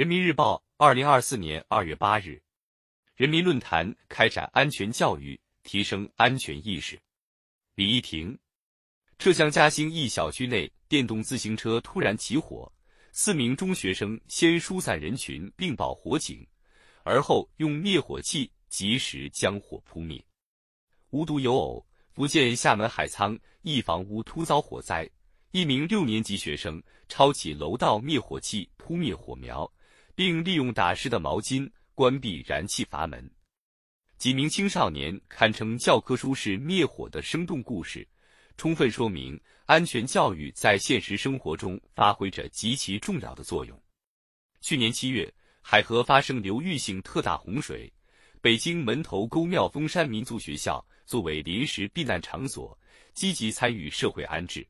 人民日报，二零二四年二月八日，人民论坛开展安全教育，提升安全意识。李一婷，浙江嘉兴一小区内，电动自行车突然起火，四名中学生先疏散人群并报火警，而后用灭火器及时将火扑灭。无独有偶，福建厦门海沧一房屋突遭火灾，一名六年级学生抄起楼道灭火器扑灭火苗。并利用打湿的毛巾关闭燃气阀门，几名青少年堪称教科书式灭火的生动故事，充分说明安全教育在现实生活中发挥着极其重要的作用。去年七月，海河发生流域性特大洪水，北京门头沟妙峰山民族学校作为临时避难场所，积极参与社会安置。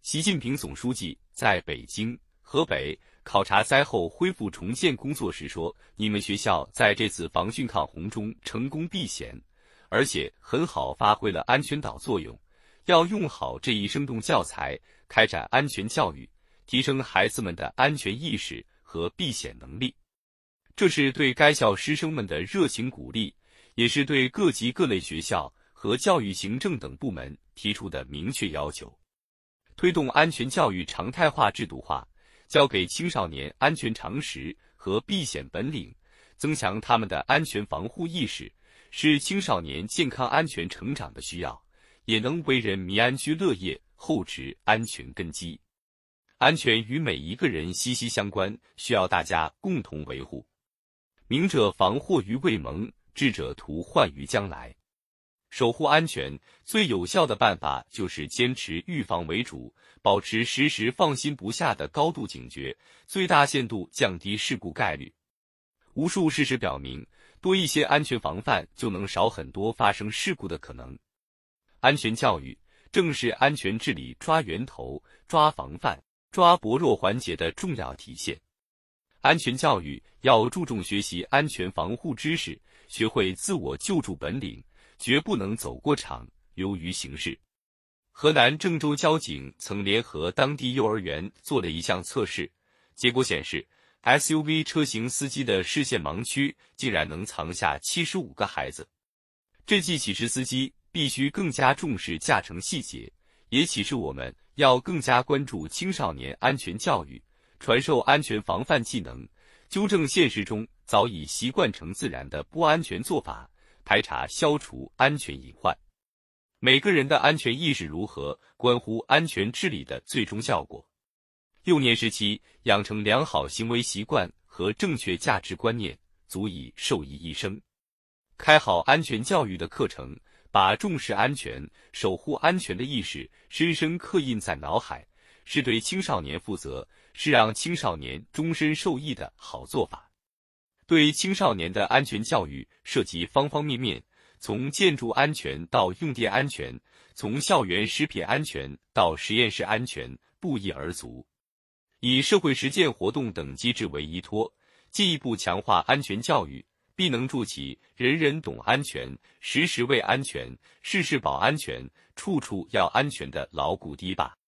习近平总书记在北京、河北。考察灾后恢复重建工作时说：“你们学校在这次防汛抗洪中成功避险，而且很好发挥了安全岛作用。要用好这一生动教材，开展安全教育，提升孩子们的安全意识和避险能力。这是对该校师生们的热情鼓励，也是对各级各类学校和教育行政等部门提出的明确要求。推动安全教育常态化制度化。”教给青少年安全常识和避险本领，增强他们的安全防护意识，是青少年健康安全成长的需要，也能为人民安居乐业厚植安全根基。安全与每一个人息息相关，需要大家共同维护。明者防祸于未萌，智者图患于将来。守护安全最有效的办法就是坚持预防为主，保持时时放心不下的高度警觉，最大限度降低事故概率。无数事实表明，多一些安全防范，就能少很多发生事故的可能。安全教育正是安全治理抓源头、抓防范、抓薄弱环节的重要体现。安全教育要注重学习安全防护知识，学会自我救助本领。绝不能走过场，流于形式。河南郑州交警曾联合当地幼儿园做了一项测试，结果显示，SUV 车型司机的视线盲区竟然能藏下七十五个孩子。这既启示司机必须更加重视驾乘细节，也启示我们要更加关注青少年安全教育，传授安全防范技能，纠正现实中早已习惯成自然的不安全做法。排查消除安全隐患，每个人的安全意识如何，关乎安全治理的最终效果。幼年时期养成良好行为习惯和正确价值观念，足以受益一生。开好安全教育的课程，把重视安全、守护安全的意识深深刻印在脑海，是对青少年负责，是让青少年终身受益的好做法。对青少年的安全教育涉及方方面面，从建筑安全到用电安全，从校园食品安全到实验室安全，不一而足。以社会实践活动等机制为依托，进一步强化安全教育，必能筑起“人人懂安全、时时为安全、事事保安全、处处要安全”的牢固堤坝。